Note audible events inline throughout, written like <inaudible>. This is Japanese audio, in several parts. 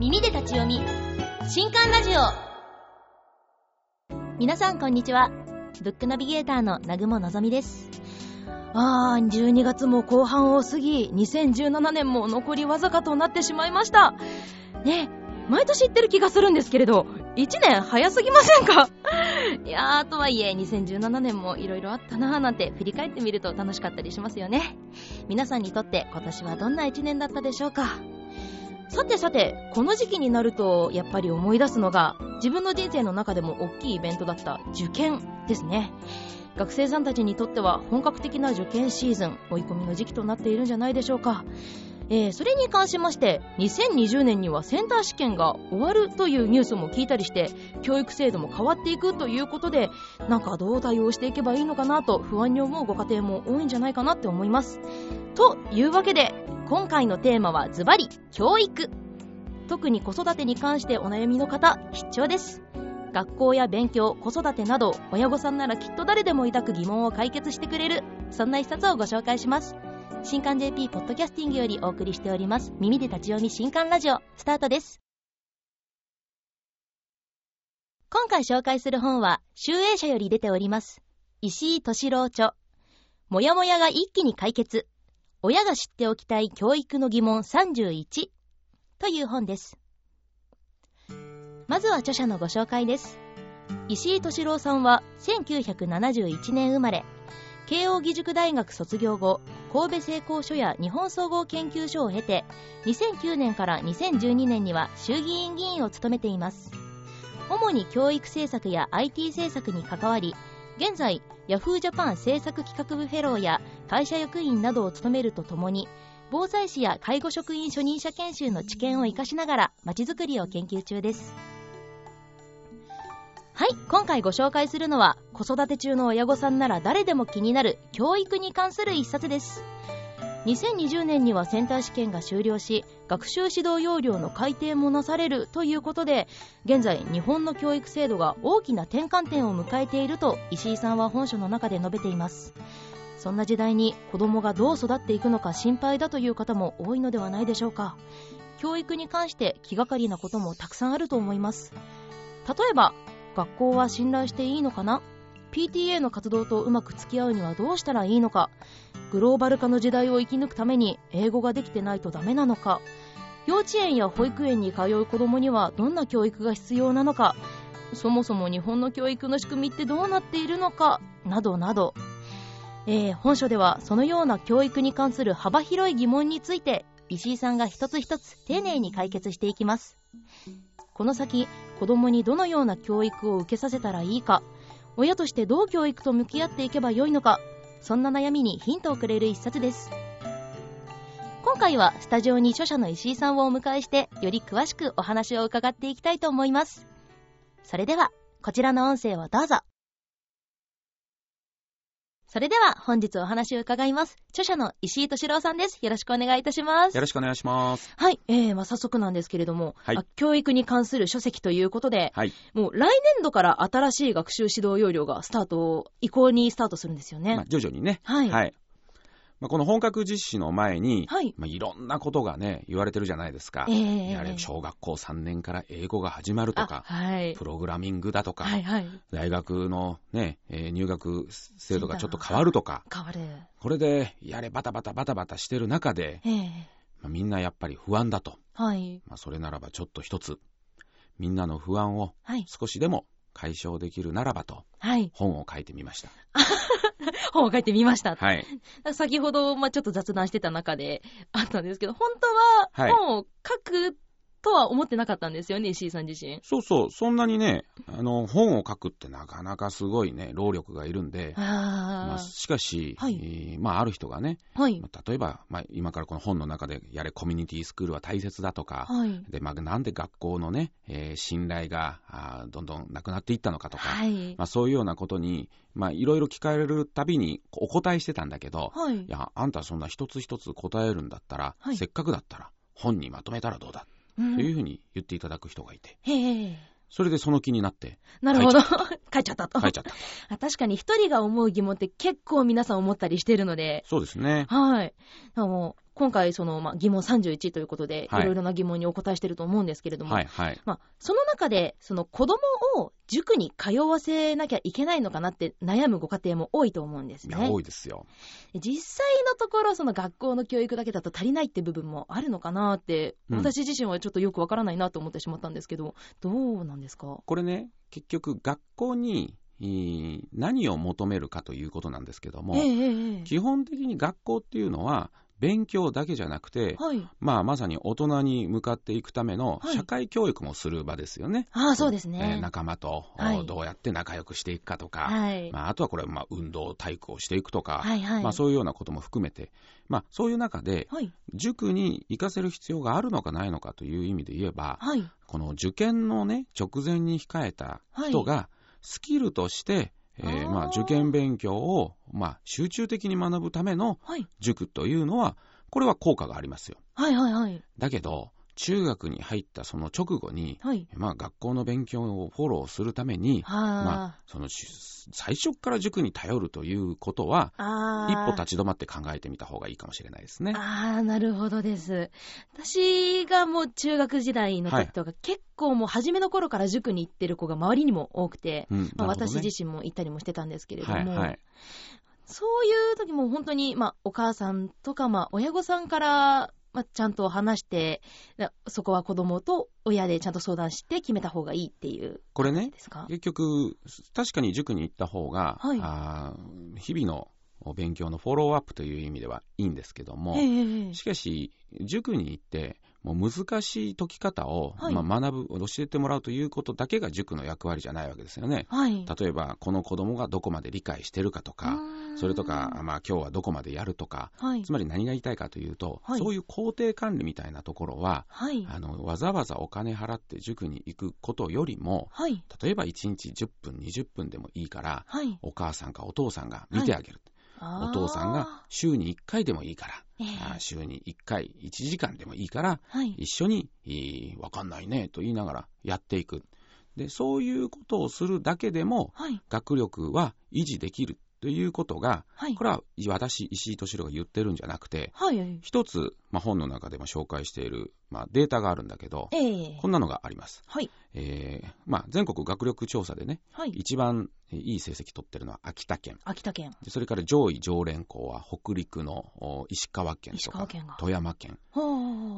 耳で立ち読み。新刊ラジオ。皆さんこんにちは。ブックナビゲーターの南雲のぞみです。あー12月も後半を過ぎ2017年も残りわずかとなってしまいました。ね毎年言ってる気がするんですけれど1年早すぎませんか？<laughs> いやーとはいえ2017年も色々あったなーなんて振り返ってみると楽しかったりしますよね。皆さんにとって今年はどんな1年だったでしょうか？さてさて、この時期になると、やっぱり思い出すのが、自分の人生の中でも大きいイベントだった受験ですね。学生さんたちにとっては本格的な受験シーズン、追い込みの時期となっているんじゃないでしょうか。えー、それに関しまして、2020年にはセンター試験が終わるというニュースも聞いたりして、教育制度も変わっていくということで、なんかどう対応していけばいいのかなと不安に思うご家庭も多いんじゃないかなって思います。というわけで、今回のテーマはズバリ教育。特に子育てに関してお悩みの方必聴です。学校や勉強子育てなど親御さんならきっと誰でも抱く疑問を解決してくれるそんな一冊をご紹介します。新刊 JP ポッドキャスティングよりお送りしております。耳で立ち読み新刊ラジオスタートです。今回紹介する本は集英社より出ております。石井敏郎著。もやもやが一気に解決。親が知っておきたい教育の疑問31という本です。まずは著者のご紹介です。石井敏郎さんは1971年生まれ、慶應義塾大学卒業後、神戸製鋼所や日本総合研究所を経て、2009年から2012年には衆議院議員を務めています。主に教育政策や IT 政策に関わり、現在、ヤフージャパン政策企画部フェローや会社役員などを務めるとともに、防災士や介護職員初任者研修の知見を活かしながら、まちづくりを研究中です。はい、今回ご紹介するのは、子育て中の親御さんなら誰でも気になる教育に関する一冊です。2020年にはセンター試験が終了し学習指導要領の改定もなされるということで現在日本の教育制度が大きな転換点を迎えていると石井さんは本書の中で述べていますそんな時代に子供がどう育っていくのか心配だという方も多いのではないでしょうか。教育に関して気がかりなこともたくさんあると思います。例えば学校は信頼していいのかな？PTA の活動とうまく付き合うにはどうしたらいいのか？グローバル化の時代を生き抜くために英語ができてないとダメなのか？幼稚園や保育園に通う子供にはどんな教育が必要なのか？そもそも日本の教育の仕組みってどうなっているのか？などなど、えー、本書ではそのような教育に関する幅広い疑問について石井さんが一つ一つ丁寧に解決していきます。この先子供にどのような教育を受けさせたらいいか親としてどう教育と向き合っていけばよいのかそんな悩みにヒントをくれる一冊です。今回はスタジオに著者の石井さんをお迎えしてより詳しくお話を伺っていきたいと思います。それではこちらの音声をどうぞ。それでは本日お話を伺います。著者の石井敏郎さんです。よろしくお願いいたします。よろしくお願いします。はい。えー、まあ、早速なんですけれども、はい、教育に関する書籍ということで、はい、もう来年度から新しい学習指導要領がスタート、移行にスタートするんですよね。まあ、徐々にね。はい。はい。まあ、この本格実施の前に、はいまあ、いろんなことがね、言われてるじゃないですか。えー、やれ小学校3年から英語が始まるとか、はい、プログラミングだとか、はいはい、大学のね、えー、入学制度がちょっと変わるとか、変わる。これで、やれバタバタバタバタしてる中で、えーまあ、みんなやっぱり不安だと。はい。まあ、それならばちょっと一つ、みんなの不安を少しでも解消できるならばと、はい、本を書いてみました。<laughs> <laughs> 本を書いてみました。はい。先ほど、まあちょっと雑談してた中であったんですけど、本当は本を書くとは思ってなかったんですよね、石井さん自身。そうそう、そんなにね、あの、本を書くってなかなかすごいね、労力がいるんで、あまあ、しかし、はい、えー、まあ、ある人がね、はい、まあ、例えば、まあ、今からこの本の中で、やれコミュニティスクールは大切だとか、はい、で、まあ、なんで学校のね、えー、信頼があどんどんなくなっていったのかとか、はい、まあ、そういうようなことに、まあ、いろいろ聞かれるたびにお答えしてたんだけど、はい、いや、あんたそんな一つ一つ答えるんだったら、せっかくだったら、本にまとめたらどうだというふうに言っていただく人がいて。へえ。それでその気になって。なるほど。書い <laughs> ちゃったと。書いちゃった。確かに一人が思う疑問って結構皆さん思ったりしてるので。そうですね。はい。も今回その、まあ、疑問31ということで、はい、いろいろな疑問にお答えしてると思うんですけれども、はいはい、まあ、その中でその子供を塾に通わせなきゃいけないのかなって悩むご家庭も多いと思うんですね。多いですよ。実際のところ、その学校の教育だけだと足りないって部分もあるのかなって、うん、私自身はちょっとよくわからないなと思ってしまったんですけど、どうなんですか？これね、結局学校に何を求めるかということなんですけども、えー、基本的に学校っていうのは勉強だけじゃなくて、はい、まあ、まさに大人に向かっていくための社会教育もする場ですよね。はい、あそうですね、えー、仲間と、どうやって仲良くしていくかとか、はい、まあ、あとはこれ、まあ、運動、体育をしていくとか、はいはい、まあ、そういうようなことも含めて、まあ、そういう中で、塾に行かせる必要があるのかないのかという意味で言えば、この受験の、ね、直前に控えた人が、スキルとしてえー、まあ、受験勉強を、まあ、集中的に学ぶための塾というのは、これは効果がありますよ。はいはいはい。だけど、中学に入ったその直後に、はい、まあ、学校の勉強をフォローするために、まあ、その最初から塾に頼るということは、一歩立ち止まって考えてみた方がいいかもしれないですね。ああ、なるほどです。私がもう中学時代の時とか、はい、結構もう初めの頃から塾に行ってる子が周りにも多くて、うんね、まあ、私自身も行ったりもしてたんですけれども、はいはいそういう時も本当に、まあ、お母さんとか、まあ、親御さんからまあ、ちゃんと話して、そこは子供と親でちゃんと相談して決めた方がいいっていう。これね、結局、確かに塾に行った方が、はい、あ日々の勉強のフォローアップという意味ではいいんですけども、しかし、塾に行って、もう難しい解き方を、はい、まあ、学ぶ、教えてもらうということだけが塾の役割じゃないわけですよね。はい、例えば、この子供がどこまで理解してるかとか、それとか、まあ、今日はどこまでやるとか、はい、つまり何が言いたいかというと、そういう工程管理みたいなところは、あのわざわざお金払って塾に行くことよりも、例えば1日10分、20分でもいいから、お母さんかお父さんが見てあげる。お父さんが週に1回でもいいから、えー、週に1回1時間でもいいから、はい、一緒に、わかんないねと言いながらやっていく。で、そういうことをするだけでも、はい、学力は維持できるということが、はい、これは私、石井敏郎が言ってるんじゃなくて、はい、一つ、まあ、本の中でも紹介している、まあ、データがあるんだけど、えー、こんなのがあります。はいえーまあ、全国学力調査でね、はい、一番いい成績取ってるのは秋田県。秋田県。それから上位常連校は北陸の石川県とか富山県。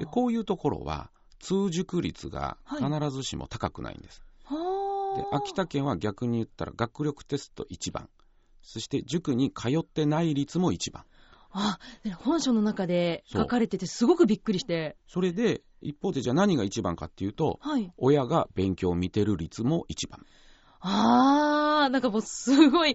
でこういうところは通塾率が必ずしも高くないんです。はい、で秋田県は逆に言ったら学力テスト1番。そして塾に通ってない率も一番。あ、本書の中で書かれててすごくびっくりして。それで、一方でじゃあ何が一番かっていうと、はい、親が勉強を見てる率も一番。あー、なんかもうすごい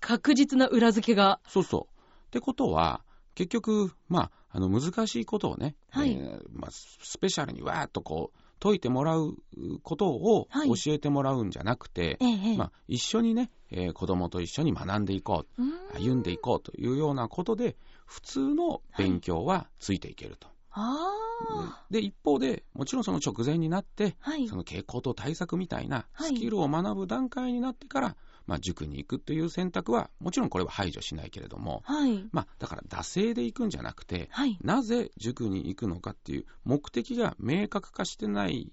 確実な裏付けが。そうそう。ってことは、結局、まあ、あの難しいことをね、はい、えー、まあ、スペシャルにわーっとこう、解いてもらうことを教えてもらうんじゃなくて、はい、まあ、一緒にね、えー、子供と一緒に学んでいこう、歩んでいこうというようなことで、普通の勉強はついていけると。はい、で一方で、もちろんその直前になって、はい、その傾向と対策みたいなスキルを学ぶ段階になってから、まあ、塾に行くという選択は、もちろんこれは排除しないけれども、はい、まあ、だから惰性で行くんじゃなくて、はい、なぜ塾に行くのかっていう目的が明確化してない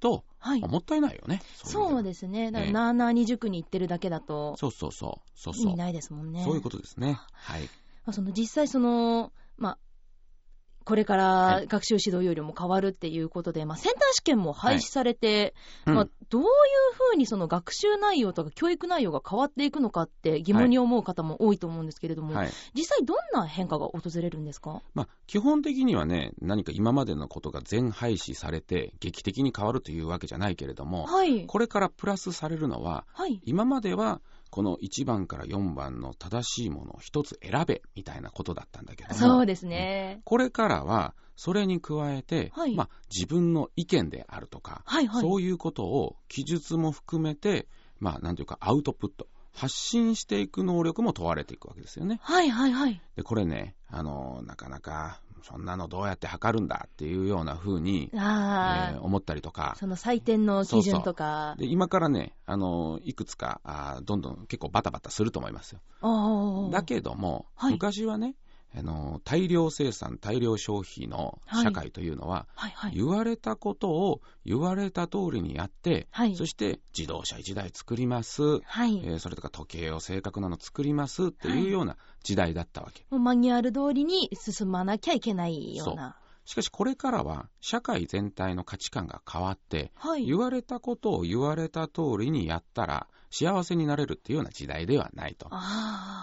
と、はい、もったいないよね。そうですね。だから、なーなーに塾に行ってるだけだと、そうそうそう。そうそう意味ないですもんね。そういうことですね。はい。まあ、その実際その、まあ、これから学習指導要領も変わるっていうことで、まあ、センター試験も廃止されて、はいまあ、どういうふうにその学習内容とか教育内容が変わっていくのかって疑問に思う方も多いと思うんですけれども、はい、実際どんな変化が訪れるんですか、まあ、基本的にはね、何か今までのことが全廃止されて、劇的に変わるというわけじゃないけれども、はい、これからプラスされるのは、今まではこの1番から4番の正しいものを1つ選べみたいなことだったんだけどもそうですね、これからはそれに加えて、はい、まあ、自分の意見であるとか、はいはい、そういうことを記述も含めて、まあ、なんていうかアウトプット発信していく能力も問われていくわけですよね。はいはいはい。で、これね、あの、なかなかそんなのどうやって測るんだっていうような風に、えー、思ったりとか。その採点の基準とか。そうそうで今からね、あの、いくつかあ、どんどん結構バタバタすると思いますよ。だけども、はい、昔はね、あの大量生産、大量消費の社会というのは、はいはい。はい、言われたことを言われた通りにやって、はい、そして自動車1台作ります、はい。えー、それとか時計を正確なの作りますってい。うような時代だったわけ。もうマニュアル通りに進まなきゃいけないような。しかしこれからは社会全体の価値観が変わって、はい、言われたことを言われた通りにやったら幸せになれるっていうような時代ではないと。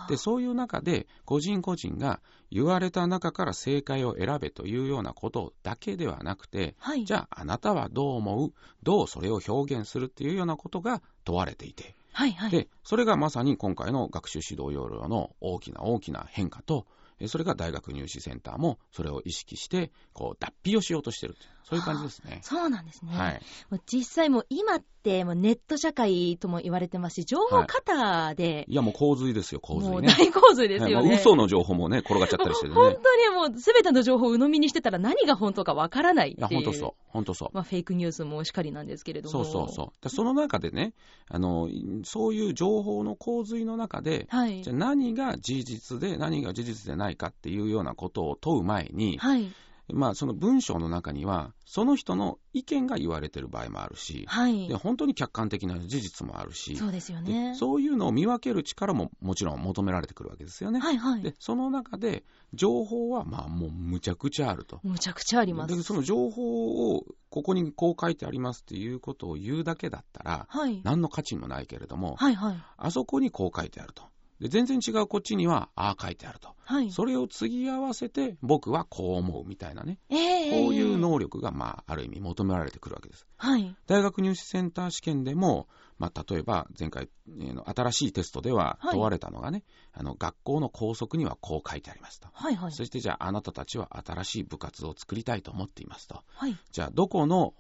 で、そういう中で、個人個人が言われた中から正解を選べというようなことだけではなくて、はい、じゃああなたはどう思う？どうそれを表現するっていうようなことが問われていて、はいはい、で、それがまさに今回の学習指導要領の大きな大きな変化と、それが大学入試センターもそれを意識して、こう、脱皮をしようとしてるそういう感じですね。そうなんですね。はい、実際も今ってもうネット社会とも言われてますし、情報過多で、はい、いやもう洪水ですよ、洪水、ね。もう大洪水ですよね。はい、嘘の情報もね、転がっちゃったりしてね。本当にもうすべての情報を鵜呑みにしてたら何が本当かわからないっていう。いや、本当そう。本当そう。まあフェイクニュースもしかりなんですけれども。そうそうそう。その中でね、あの、そういう情報の洪水の中で、はい、じゃ何が事実で何が事実でないかっていうようなことを問う前に、はいまあ、その文章の中には、その人の意見が言われてる場合もあるし、はい、で本当に客観的な事実もあるし、そうですよね。そういうのを見分ける力ももちろん求められてくるわけですよね。はいはい。で、その中で、情報はまあもうむちゃくちゃあると。むちゃくちゃあります。で、その情報をここにこう書いてありますっていうことを言うだけだったら、はい、何の価値もないけれども、はいはい、あそこにこう書いてあると。で全然違うこっちには、ああ書いてあると。はい、それを継ぎ合わせて、僕はこう思うみたいなね。えー、こういう能力が、まあ、ある意味求められてくるわけです。はい、大学入試センター試験でも、まあ、例えば前回の新しいテストでは問われたのがね、はい、あの学校の校則にはこう書いてありますと、はいはい、そしてじゃああなたたちは新しい部活を作りたいと思っていますと、はい、じゃあどこの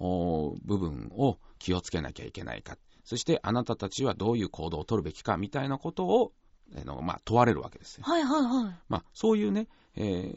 部分を気をつけなきゃいけないか。そしてあなたたちはどういう行動を取るべきかみたいなことをの、まあ、問われるわけですよ。はいはいはい。まあ、そういうね、えー、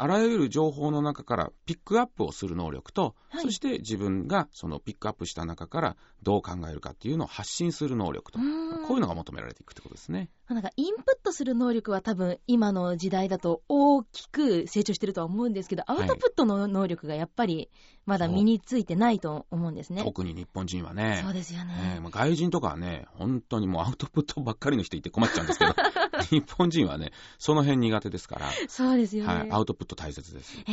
あらゆる情報の中からピックアップをする能力と、はい、そして自分がそのピックアップした中からどう考えるかっていうのを発信する能力と、こういうのが求められていくってことですね。なんかインプットする能力は多分今の時代だと大きく成長してるとは思うんですけど、アウトプットの能力がやっぱりまだ身についてないと思うんですね。特に日本人はね。そうですよね。ね外人とかはね、本当にもうアウトプットばっかりの人いて困っちゃうんですけど、<laughs> 日本人はね、その辺苦手ですから。そうですよね。はい、アウトプット大切です。ええ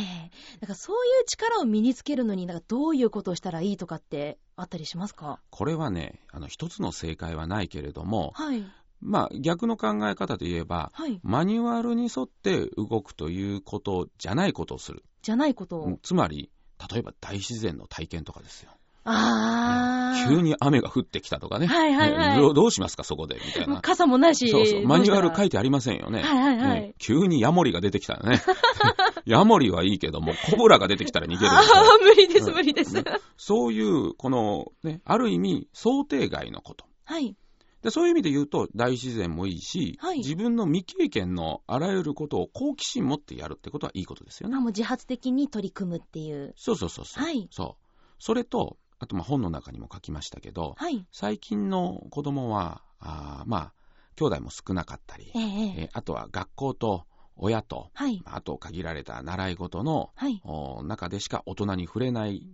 ー、だからそういう力を身につけるのに、なんかどういうことをしたらいいとかってあったりしますか？これはね、あの、一つの正解はないけれども、はい。まあ、逆の考え方で言えば、はい、マニュアルに沿って動くということじゃないことをする。じゃないことを。つまり、例えば大自然の体験とかですよ。ああ、急に雨が降ってきたとかね。はいはいはい。どうしますか、そこで、みたいな。傘もないし。そうそう。マニュアル書いてありませんよね。はいはいはい。急にヤモリが出てきたらね。<laughs> ヤモリはいいけども、コブラが出てきたら逃げる。<laughs> ああ、無理です、無理です。そういう、この、ね、ある意味、想定外のこと。はい。でそういう意味で言うと、大自然もいいし、はい、自分の未経験のあらゆることを好奇心持ってやるってことはいいことですよね。あもう自発的に取り組むっていう。そうそうそうそう。はい。そう。それと、あとまあ本の中にも書きましたけど、はい、最近の子供は、あまあ、兄弟も少なかったり、えー、えー、あとは学校と親と、はい、あと限られた習い事の、はい、中でしか大人に触れない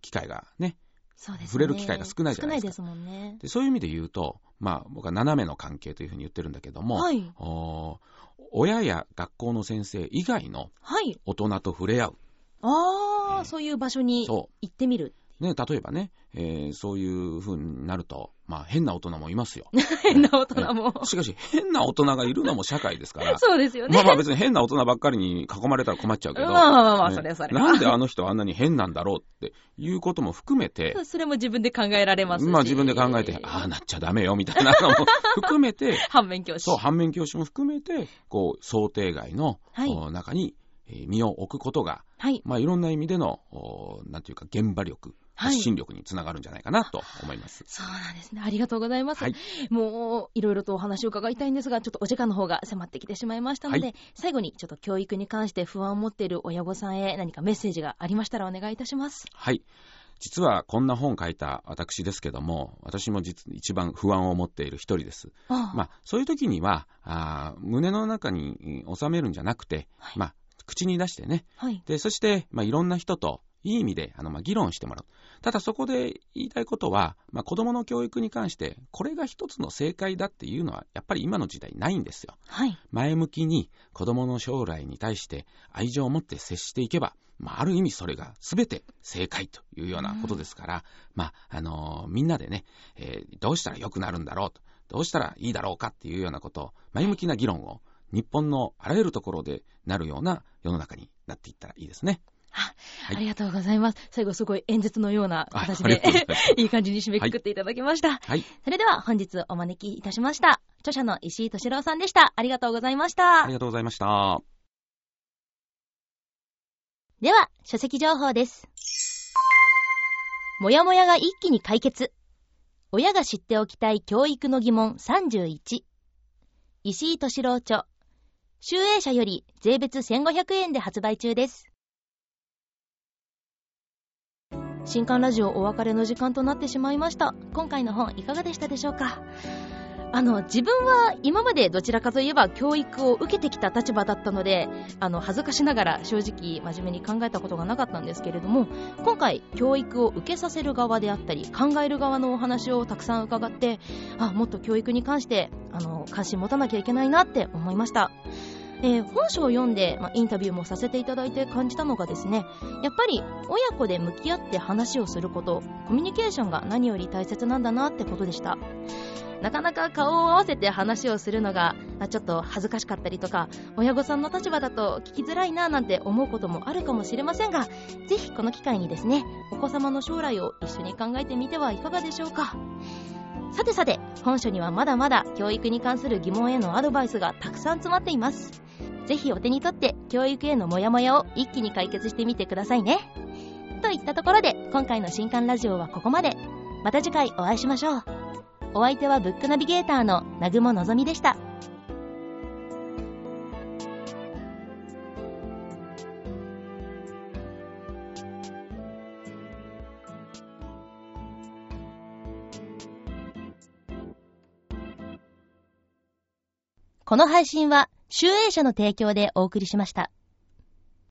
機会がね、ね触れる機会が少ないじゃないですか。すね。でそういう意味で言うと、まあ、僕は斜めの関係というふうに言ってるんだけども、はい、親や学校の先生以外の大人と触れ合う。ああ、えー、そういう場所に行ってみる。ね、例えばね、えー、そういう風になると、まあ変な大人もいますよ。<laughs> 変な大人も、しかし変な大人がいるのも社会ですから。そうですよね。まあまあ別に変な大人ばっかりに囲まれたら困っちゃうけど。まあまあまあ、それそれ。なんであの人はあんなに変なんだろうっていうことも含めて。それも自分で考えられますし。まあ自分で考えて、ああなっちゃダメよみたいなのも含めて。<laughs> 反面教師。そう、反面教師も含めて、こう、想定外の、はい、中に身を置くことが、はい。まあいろんな意味での、なんていうか現場力。発信力につながるんじゃないかなと思います、はい、そうなんですね。ありがとうございます。はい、もう、いろいろとお話を伺いたいんですが、ちょっとお時間の方が迫ってきてしまいましたので、はい、最後にちょっと教育に関して不安を持っている親御さんへ何かメッセージがありましたらお願いいたします。はい。実はこんな本書いた私ですけども、私も実一番不安を持っている一人です。ああまあ、そういう時にはあ、胸の中に収めるんじゃなくて、はい、まあ、口に出してね、はい、でそして、まあ、いろんな人といい意味であの、まあ、議論してもらう。ただそこで言いたいことは、まあ、子供の教育に関して、これが一つの正解だっていうのは、やっぱり今の時代ないんですよ。はい、前向きに子供の将来に対して愛情を持って接していけば、まあ、ある意味それが全て正解というようなことですから、うん、まあ、あのー、みんなでね、えー、どうしたら良くなるんだろうと、どうしたらいいだろうかっていうようなことを、前向きな議論を日本のあらゆるところでなるような世の中になっていったらいいですね。ありがとうございます。最後すごい演説のような形で <laughs> いい感じに締めくくっていただきました。はい。それでは本日お招きいたしました。著者の石井敏郎さんでした。ありがとうございました。ありがとうございました。では、書籍情報です。もやもやが一気に解決。親が知っておきたい教育の疑問31。石井敏郎著。集英社より税別1500円で発売中です。新刊ラジオお別れの時間となってしまいました。今回の本いかがでしたでしょうか？あの、自分は今までどちらかといえば教育を受けてきた立場だったので、あの、恥ずかしながら正直真面目に考えたことがなかったんですけれども、今回教育を受けさせる側であったり、考える側のお話をたくさん伺って、あ、もっと教育に関して、あの、関心持たなきゃいけないなって思いました。えー、本書を読んで、まあ、インタビューもさせていただいて感じたのがですね、やっぱり親子で向き合って話をすること、コミュニケーションが何より大切なんだなってことでした。なかなか顔を合わせて話をするのがちょっと恥ずかしかったりとか親御さんの立場だと聞きづらいななんて思うこともあるかもしれませんがぜひこの機会にですねお子様の将来を一緒に考えてみてはいかがでしょうかさてさて本書にはまだまだ教育に関する疑問へのアドバイスがたくさん詰まっていますぜひお手に取って教育へのモヤモヤを一気に解決してみてくださいね。といったところで今回の新刊ラジオはここまで。また次回お会いしましょう。お相手はブックナビゲーターの南雲のぞみでした。この配信は、集英社の提供でお送りしました。